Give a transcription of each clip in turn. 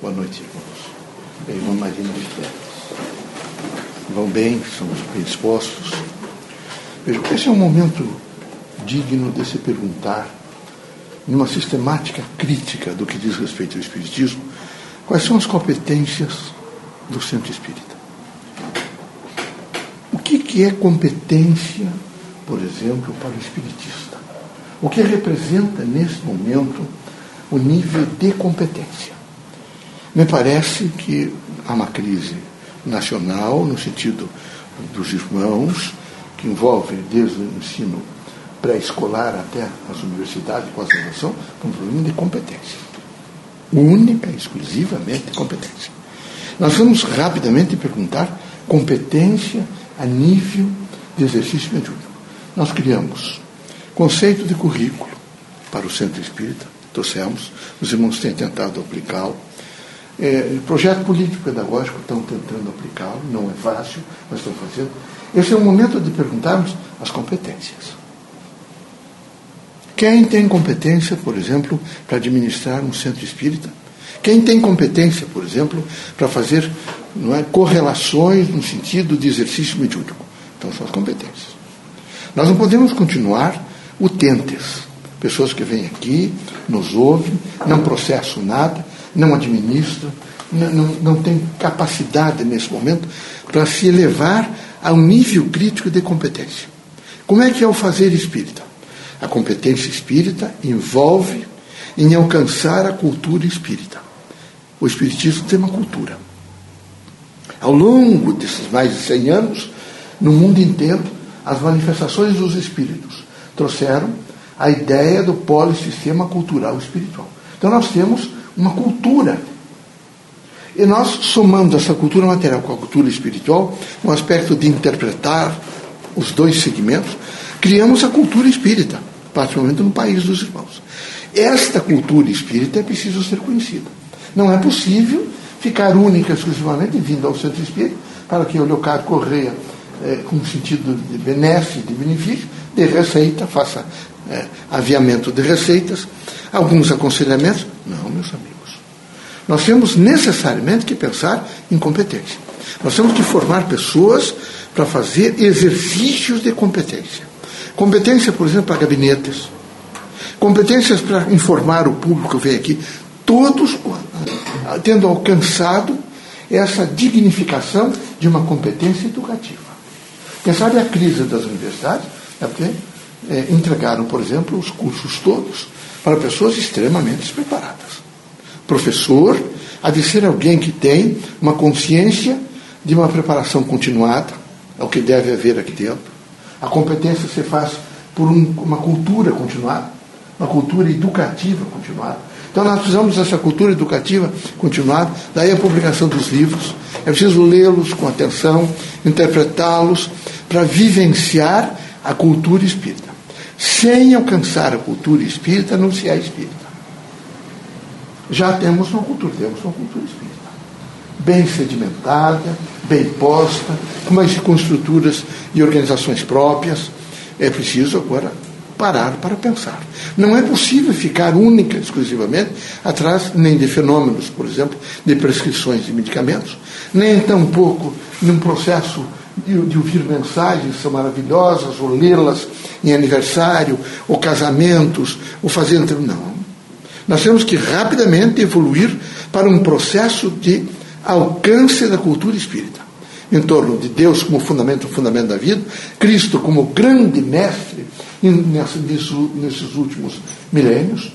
Boa noite, irmãos. A irmã Marina de Férias. Vão bem, são dispostos. Veja, esse é um momento digno de se perguntar, numa sistemática crítica do que diz respeito ao Espiritismo, quais são as competências do centro espírita. O que, que é competência, por exemplo, para o espiritista? O que representa, nesse momento, o nível de competência? Me parece que há uma crise nacional, no sentido dos irmãos, que envolve desde o ensino pré-escolar até as universidades com a graduação, um problema de competência. Única, exclusivamente competência. Nós vamos rapidamente perguntar competência a nível de exercício mediúnico. Nós criamos conceito de currículo para o centro espírita, trouxemos, os irmãos têm tentado aplicá-lo é, projeto político-pedagógico estão tentando aplicá-lo, não é fácil, mas estão fazendo. Esse é o momento de perguntarmos as competências. Quem tem competência, por exemplo, para administrar um centro espírita? Quem tem competência, por exemplo, para fazer não é, correlações no sentido de exercício mediúnico? Então, são as competências. Nós não podemos continuar utentes. Pessoas que vêm aqui, nos ouvem, não processam nada, não administra, não, não, não tem capacidade nesse momento para se elevar a um nível crítico de competência. Como é que é o fazer espírita? A competência espírita envolve em alcançar a cultura espírita. O espiritismo tem uma cultura. Ao longo desses mais de 100 anos, no mundo inteiro, as manifestações dos espíritos trouxeram a ideia do polissistema cultural espiritual. Então nós temos uma cultura. E nós somamos essa cultura material com a cultura espiritual, um aspecto de interpretar os dois segmentos, criamos a cultura espírita, particularmente no país dos irmãos. Esta cultura espírita é preciso ser conhecida. Não é possível ficar única exclusivamente vindo ao centro espírita para que o Leocádio Correia, é, com sentido de benefício, de benefício, de receita, faça é, aviamento de receitas, alguns aconselhamentos. Não, meus amigos. Nós temos necessariamente que pensar em competência. Nós temos que formar pessoas para fazer exercícios de competência. Competência, por exemplo, para gabinetes. Competências para informar o público que vem aqui. Todos tendo alcançado essa dignificação de uma competência educativa. Quem sabe a crise das universidades é porque é, entregaram, por exemplo, os cursos todos para pessoas extremamente despreparadas. Professor há de ser alguém que tem uma consciência de uma preparação continuada, é o que deve haver aqui dentro. A competência se faz por um, uma cultura continuada, uma cultura educativa continuada. Então nós precisamos dessa cultura educativa continuada, daí a publicação dos livros. É preciso lê-los com atenção, interpretá-los, para vivenciar a cultura espírita. Sem alcançar a cultura espírita, não se é espírita. Já temos uma cultura, temos uma cultura espírita. Bem sedimentada, bem posta, com, com estruturas e organizações próprias. É preciso agora parar para pensar. Não é possível ficar única, exclusivamente, atrás nem de fenômenos, por exemplo, de prescrições de medicamentos, nem tampouco num processo de, de ouvir mensagens são maravilhosas, ou lê-las em aniversário, ou casamentos, ou fazer. Não. Nós temos que rapidamente evoluir para um processo de alcance da cultura espírita. Em torno de Deus como fundamento, fundamento da vida, Cristo como grande mestre nesses últimos milênios,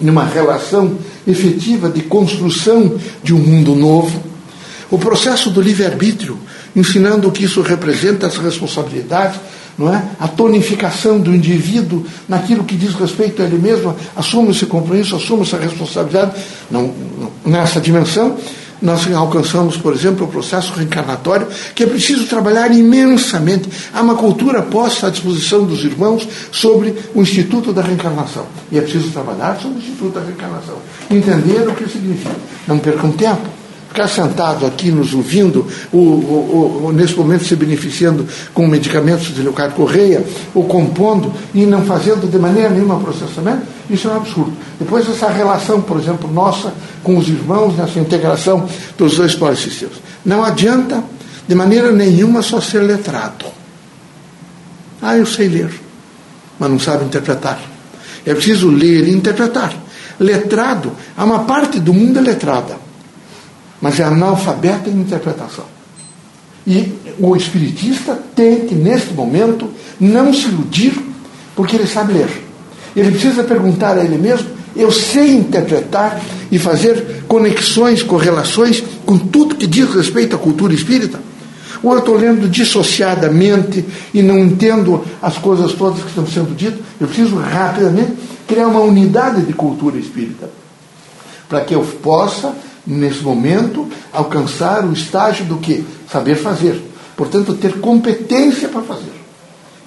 numa relação efetiva de construção de um mundo novo, o processo do livre-arbítrio, ensinando o que isso representa, as responsabilidades, não é? a tonificação do indivíduo naquilo que diz respeito a ele mesmo, assume esse compromisso, assume essa responsabilidade. Não, nessa dimensão, nós alcançamos, por exemplo, o processo reencarnatório, que é preciso trabalhar imensamente. Há uma cultura posta à disposição dos irmãos sobre o Instituto da Reencarnação. E é preciso trabalhar sobre o Instituto da Reencarnação. Entender o que significa. Não percam tempo. Ficar sentado aqui nos ouvindo, o, o, o, nesse momento se beneficiando com medicamentos de Leocádio Correia, ou compondo e não fazendo de maneira nenhuma processamento, isso é um absurdo. Depois essa relação, por exemplo, nossa com os irmãos, nessa integração dos dois sistemas. Não adianta de maneira nenhuma só ser letrado. Ah, eu sei ler, mas não sabe interpretar. É preciso ler e interpretar. Letrado, há uma parte do mundo é letrada, mas é analfabeta em interpretação. E o espiritista tem que, neste momento, não se iludir, porque ele sabe ler. Ele precisa perguntar a ele mesmo: eu sei interpretar e fazer conexões, correlações com tudo que diz respeito à cultura espírita? Ou eu estou lendo dissociadamente e não entendo as coisas todas que estão sendo ditas? Eu preciso rapidamente criar uma unidade de cultura espírita, para que eu possa, nesse momento, alcançar o estágio do que? Saber fazer. Portanto, ter competência para fazer.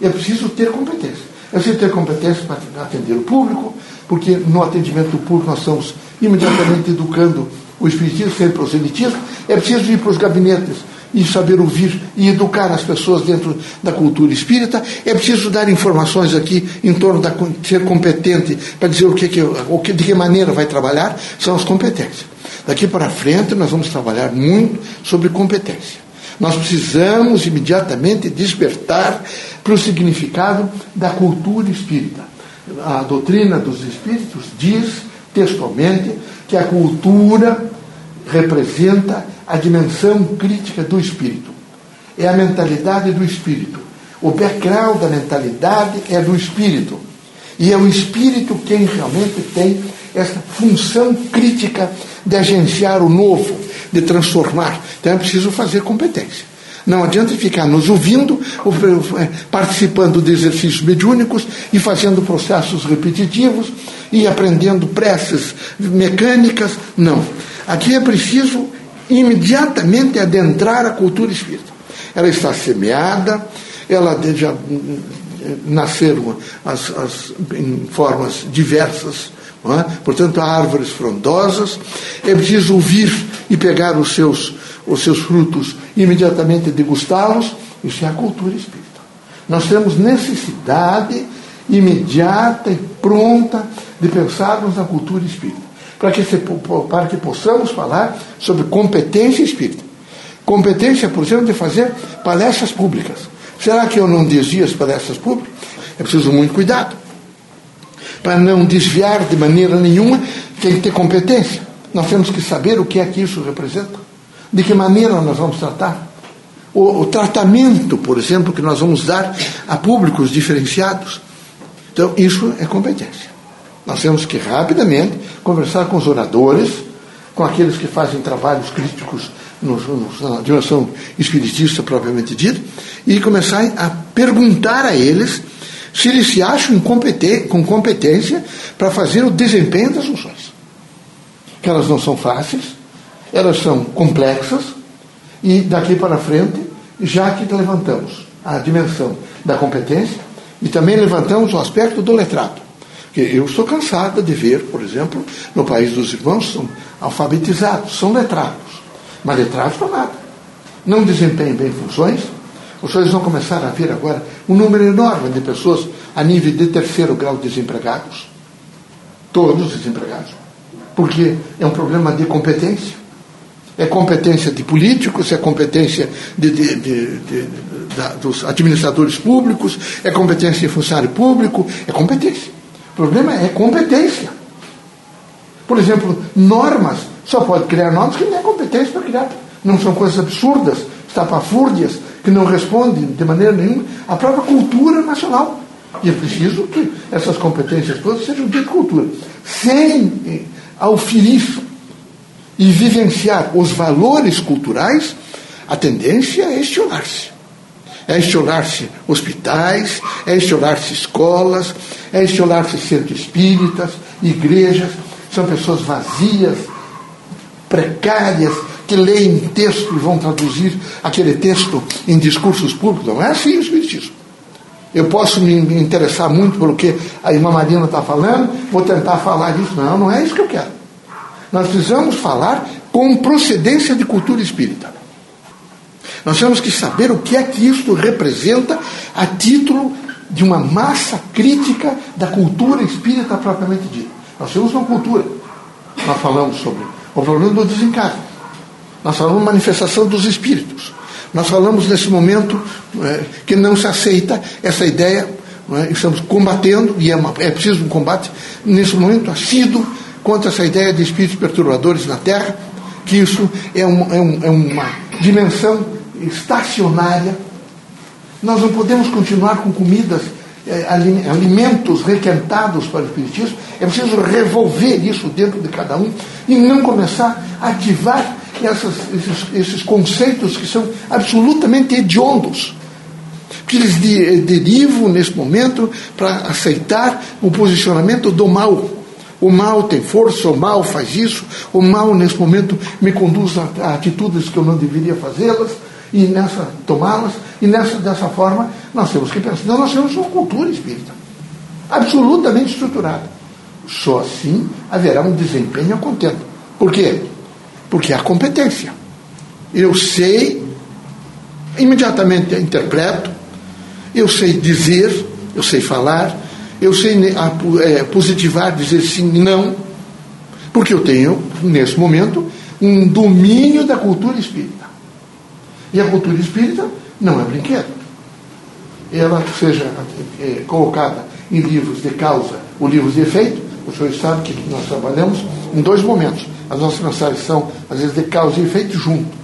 É preciso ter competência. É preciso ter competência para atender o público, porque no atendimento do público nós estamos imediatamente educando o espiritismo sem proselitismo. É preciso ir para os gabinetes e saber ouvir e educar as pessoas dentro da cultura espírita. É preciso dar informações aqui em torno de ser competente para dizer o que, que, o que, de que maneira vai trabalhar, são as competências. Daqui para frente nós vamos trabalhar muito sobre competência. Nós precisamos imediatamente despertar para o significado da cultura espírita. A doutrina dos espíritos diz textualmente que a cultura representa a dimensão crítica do espírito. É a mentalidade do espírito. O background da mentalidade é do espírito. E é o espírito quem realmente tem essa função crítica de agenciar o novo, de transformar. Então é preciso fazer competência. Não adianta ficar nos ouvindo, é, participando de exercícios mediúnicos e fazendo processos repetitivos e aprendendo preces mecânicas. Não. Aqui é preciso imediatamente adentrar a cultura espírita. Ela está semeada, ela já nasceram as, as, em formas diversas, é? portanto, há árvores frondosas. É preciso ouvir e pegar os seus, os seus frutos imediatamente degustá-los. Isso é a cultura espírita. Nós temos necessidade imediata e pronta de pensarmos na cultura espírita para que, se, para que possamos falar sobre competência espírita. Competência, por exemplo, de fazer palestras públicas. Será que eu não desvio as palestras públicas? É preciso muito cuidado. Para não desviar de maneira nenhuma, tem que ter competência. Nós temos que saber o que é que isso representa, de que maneira nós vamos tratar. O, o tratamento, por exemplo, que nós vamos dar a públicos diferenciados. Então, isso é competência. Nós temos que rapidamente conversar com os oradores, com aqueles que fazem trabalhos críticos no, no, na dimensão espiritista propriamente dita, e começar a perguntar a eles se eles se acham com competência para fazer o desempenho das funções. Que elas não são fáceis, elas são complexas, e daqui para frente, já que levantamos a dimensão da competência, e também levantamos o aspecto do letrado. Porque eu estou cansada de ver, por exemplo, no país dos irmãos, são alfabetizados, são letrados. Mas letrados para nada. Não desempenham bem funções. Os senhores vão começar a ver agora um número enorme de pessoas a nível de terceiro grau desempregados. Todos desempregados. Porque é um problema de competência. É competência de políticos, é competência de, de, de, da, dos administradores públicos, é competência de funcionário público, é competência. O problema é competência. Por exemplo, normas. Só pode criar normas que não tem competência para criar. Não são coisas absurdas, estapafúrdias, que não respondem de maneira nenhuma à própria cultura nacional. E é preciso que essas competências todas sejam de cultura. Sem eh, auferir e vivenciar os valores culturais, a tendência é estiolar-se é estiolar-se hospitais, é estiolar-se escolas, é estiolar-se centros espíritas, igrejas. São pessoas vazias, precárias, que leem texto e vão traduzir aquele texto em discursos públicos. Não é assim o Espiritismo. Eu posso me interessar muito pelo que a irmã Marina está falando, vou tentar falar disso. Não, não é isso que eu quero. Nós precisamos falar com procedência de cultura espírita. Nós temos que saber o que é que isto representa a título de uma massa crítica da cultura espírita propriamente dita. Nós temos uma cultura. Nós falamos sobre o problema do desencarne. Nós falamos manifestação dos espíritos. Nós falamos nesse momento é, que não se aceita essa ideia, é, estamos combatendo, e é, uma, é preciso um combate, nesse momento assíduo, contra essa ideia de espíritos perturbadores na Terra, que isso é, um, é, um, é uma dimensão estacionária. Nós não podemos continuar com comidas, eh, alimentos requentados para o Espiritismo. É preciso revolver isso dentro de cada um e não começar a ativar essas, esses, esses conceitos que são absolutamente hediondos que eles de, derivam nesse momento para aceitar o posicionamento do mal. O mal tem força, o mal faz isso, o mal nesse momento me conduz a, a atitudes que eu não deveria fazê-las e nessa tomá-las, e nessa, dessa forma nós temos que pensar. Então nós temos uma cultura espírita, absolutamente estruturada. Só assim haverá um desempenho contento. Por quê? Porque há competência. Eu sei, imediatamente interpreto, eu sei dizer, eu sei falar, eu sei é, positivar, dizer sim e não, porque eu tenho, nesse momento, um domínio da cultura espírita. E a cultura espírita não é brinquedo. Ela seja é, colocada em livros de causa ou livros de efeito, o senhor sabe que nós trabalhamos em dois momentos. As nossas mensagens são, às vezes, de causa e efeito junto.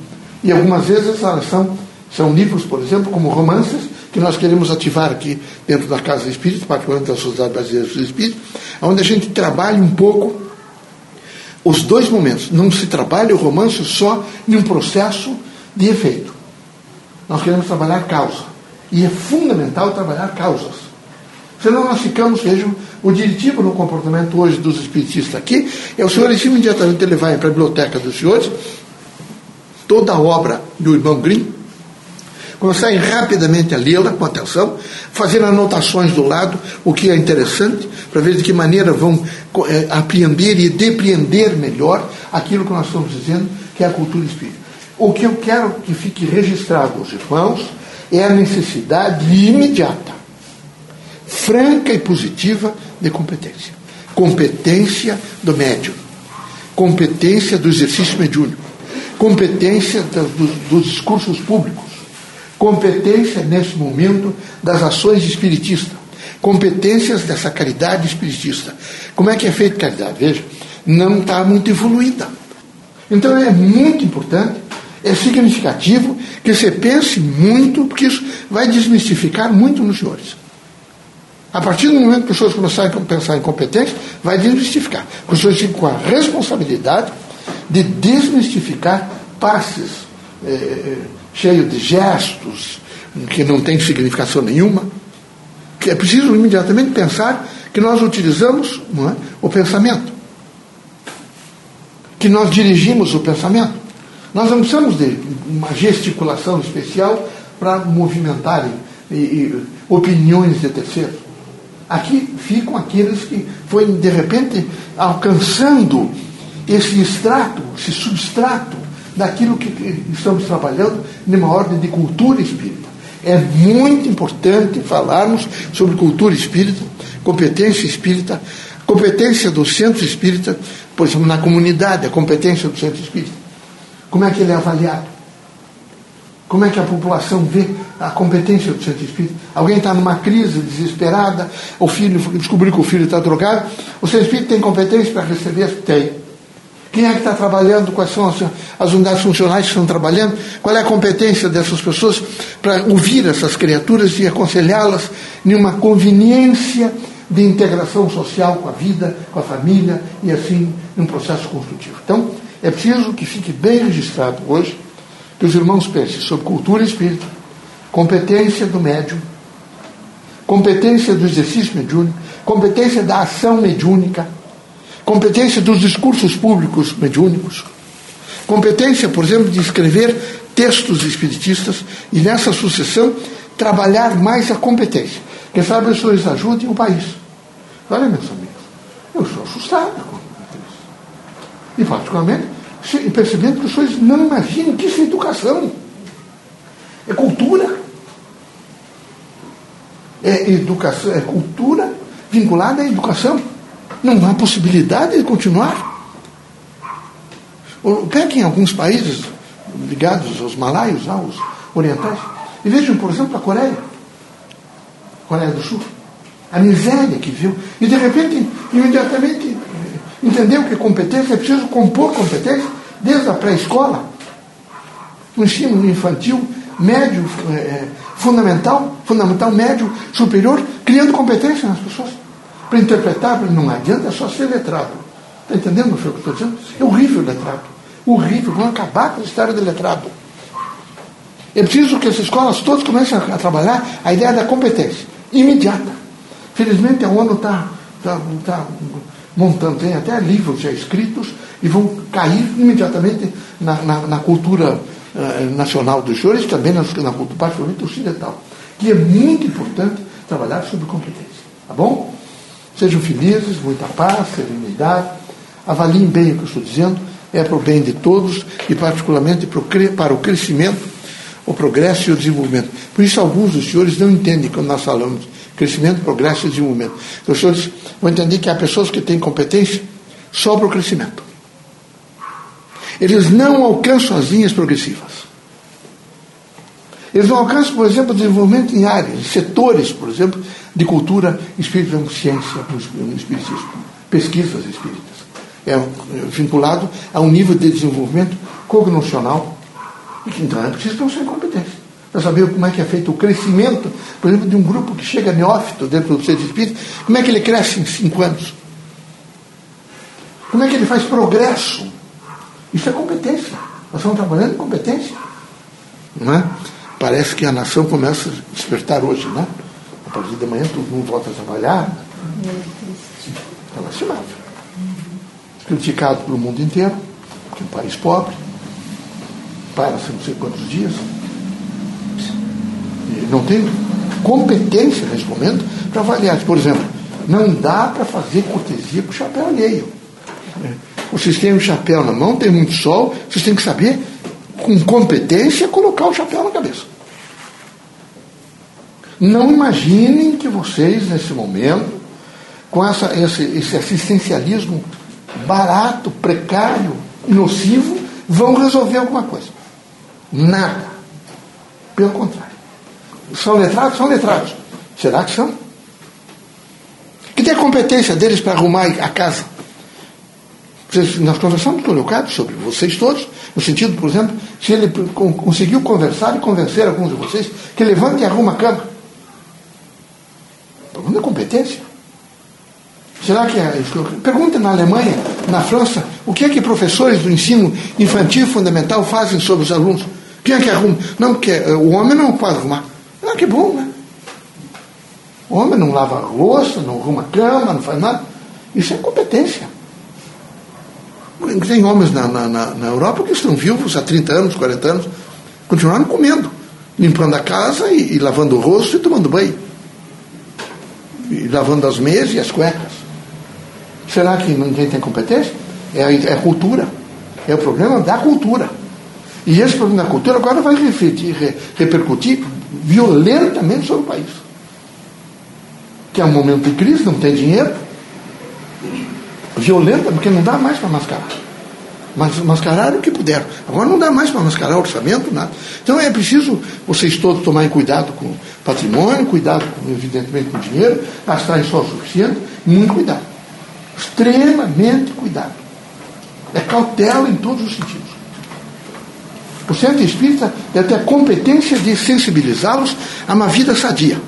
E algumas vezes elas são, são livros, por exemplo, como romances, que nós queremos ativar aqui dentro da Casa do Espírito, particularmente da Sociedade Brasileira dos Espíritos, onde a gente trabalha um pouco os dois momentos. Não se trabalha o romance só em um processo de efeito. Nós queremos trabalhar causa. E é fundamental trabalhar causas. Senão nós ficamos, vejam, o diretivo no comportamento hoje dos espiritistas aqui é os senhores imediatamente levarem para a biblioteca dos senhores toda a obra do irmão Grimm, começarem rapidamente a lê-la com atenção, fazer anotações do lado, o que é interessante, para ver de que maneira vão é, apreender e depreender melhor aquilo que nós estamos dizendo, que é a cultura espírita. O que eu quero que fique registrado, os irmãos, é a necessidade imediata, franca e positiva de competência. Competência do médium, competência do exercício mediúnico, competência do, dos discursos públicos, competência, nesse momento, das ações espiritistas, competências dessa caridade espiritista. Como é que é feita caridade? Veja, não está muito evoluída. Então é muito importante é significativo que você pense muito, porque isso vai desmistificar muito nos senhores. A partir do momento que as pessoas começarem a pensar em competência, vai desmistificar. As pessoas ficam com a responsabilidade de desmistificar passes é, é cheios de gestos, que não têm significação nenhuma. Que é preciso imediatamente pensar que nós utilizamos é, o pensamento. Que nós dirigimos o pensamento. Nós não precisamos de uma gesticulação especial para movimentarem e, e, opiniões de terceiros. Aqui ficam aqueles que foi de repente alcançando esse extrato, esse substrato daquilo que estamos trabalhando numa ordem de cultura espírita. É muito importante falarmos sobre cultura espírita, competência espírita, competência do centro espírita, por exemplo, na comunidade, a competência do centro espírita. Como é que ele é avaliado? Como é que a população vê a competência do centro espírita? Alguém está numa crise desesperada, o filho descobriu que o filho está drogado, o centro espírita tem competência para receber? Tem. Quem é que está trabalhando? Quais são as unidades funcionais que estão trabalhando? Qual é a competência dessas pessoas para ouvir essas criaturas e aconselhá-las em uma conveniência de integração social com a vida, com a família e assim num processo construtivo? Então, é preciso que fique bem registrado hoje que os irmãos pensem sobre cultura espírita, competência do médium, competência do exercício mediúnico, competência da ação mediúnica, competência dos discursos públicos mediúnicos, competência, por exemplo, de escrever textos espiritistas e nessa sucessão trabalhar mais a competência. Quem sabe as pessoas ajudem o país. Olha, meus amigos, eu sou assustado com e, particularmente, percebendo que os senhores não imaginam que isso é educação. É cultura. É educação, é cultura vinculada à educação. Não há possibilidade de continuar. Peguem alguns países ligados aos malaios, aos orientais, e vejam, por exemplo, a Coreia. Coreia do Sul. A miséria que viu. E de repente, imediatamente, entendeu que competência é preciso compor competência desde a pré-escola, no ensino infantil, médio, é, fundamental, fundamental, médio, superior, criando competência nas pessoas. Para interpretar, não adianta só ser letrado. Está entendendo o que eu estou dizendo? É horrível o letrado. Horrível. Vão acabar com a história do letrado. É preciso que as escolas todas comecem a, a trabalhar a ideia da competência imediata. Felizmente a ONU está tá, tá montando, tem até livros já escritos e vão cair imediatamente na, na, na cultura uh, nacional dos senhores, também na, na cultura particularmente ocidental. E é muito importante trabalhar sobre competência. Tá bom? Sejam felizes, muita paz, serenidade. Avaliem bem o que eu estou dizendo, é para o bem de todos e, particularmente, para o crescimento, o progresso e o desenvolvimento. Por isso, alguns dos senhores não entendem quando nós falamos crescimento, progresso e desenvolvimento. Os senhores vão entender que há pessoas que têm competência só para o crescimento. Eles não alcançam as linhas progressivas. Eles não alcançam, por exemplo, desenvolvimento em áreas, setores, por exemplo, de cultura, espírita, ciência, pesquisas espíritas. É vinculado a um nível de desenvolvimento cognocional, então é preciso ter uma competência para saber como é que é feito o crescimento, por exemplo, de um grupo que chega neófito dentro do centro espírita, como é que ele cresce em cinco anos? Como é que ele faz progresso? Isso é competência. Nós estamos trabalhando em competência. Não é? Parece que a nação começa a despertar hoje, né? A partir de manhã todo mundo volta a trabalhar. É lastimável. Criticado pelo mundo inteiro, que é um país pobre, para-se não sei quantos dias não tem competência nesse momento para avaliar. Por exemplo, não dá para fazer cortesia com o chapéu alheio. Vocês têm um chapéu na mão, tem muito sol, vocês têm que saber, com competência, colocar o chapéu na cabeça. Não imaginem que vocês, nesse momento, com essa, esse, esse assistencialismo barato, precário, nocivo, vão resolver alguma coisa. Nada. Pelo contrário. São letrados? São letrados. Será que são? Que tem a competência deles para arrumar a casa? Nós conversamos com o Leocádio sobre vocês todos, no sentido, por exemplo, se ele conseguiu conversar e convencer alguns de vocês que levante e arruma a cama. Problema de competência. Será que é. Pergunta na Alemanha, na França, o que é que professores do ensino infantil fundamental fazem sobre os alunos? Quem é que arruma? Não, porque eh, o homem não pode arrumar. Ah, que bom, né? O homem não lava louça, não arruma cama, não faz nada. Isso é competência. Tem homens na, na, na, Europa que estão vivos há 30 anos, 40 anos, continuaram comendo, limpando a casa e, e lavando o rosto e tomando banho. E lavando as mesas e as cuecas. Será que ninguém tem competência? É a, é cultura. É o problema da cultura. E esse problema da cultura agora vai refletir, re, repercutir violentamente sobre o país. Que é um momento de crise, não tem dinheiro. Violenta, porque não dá mais para mascarar. Mas mascarar o que puderam. Agora não dá mais para mascarar orçamento, nada. Então é preciso vocês todos tomarem cuidado com patrimônio, cuidado, com, evidentemente, com dinheiro, gastarem só o suficiente, muito cuidado. Extremamente cuidado. É cautela em todos os sentidos. O centro espírita deve ter a competência de sensibilizá-los a uma vida sadia.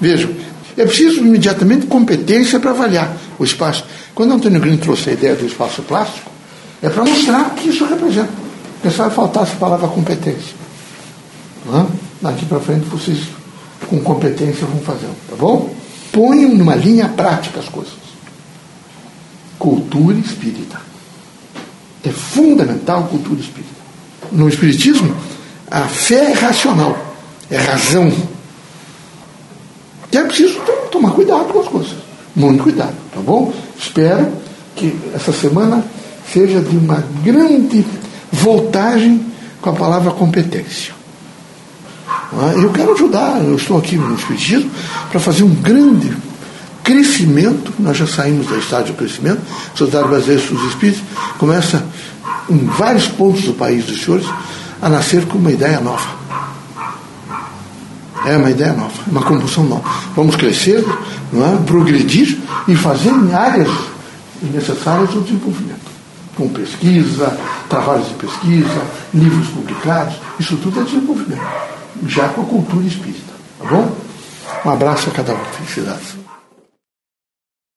Vejam, é preciso imediatamente competência para avaliar o espaço. Quando Antônio Green trouxe a ideia do espaço plástico, é para mostrar o que isso representa. Pensava faltar essa palavra competência. Daqui para frente vocês, com competência, vão fazer, tá bom? Ponham numa linha prática as coisas. Cultura espírita. É fundamental a cultura espírita no Espiritismo, a fé é racional, é razão. E é preciso tomar cuidado com as coisas. Muito cuidado, tá bom? Espero que essa semana seja de uma grande voltagem com a palavra competência. É? Eu quero ajudar, eu estou aqui no Espiritismo para fazer um grande crescimento, nós já saímos da estágio do crescimento, a Sociedade Brasileira dos Espíritos começa em vários pontos do país dos senhores a nascer com uma ideia nova. É uma ideia nova, uma compulsão nova. Vamos crescer, não é? progredir e fazer em áreas necessárias do desenvolvimento. Com pesquisa, trabalhos de pesquisa, livros publicados, isso tudo é desenvolvimento. Já com a cultura espírita. Tá bom? Um abraço a cada um. Felicidades.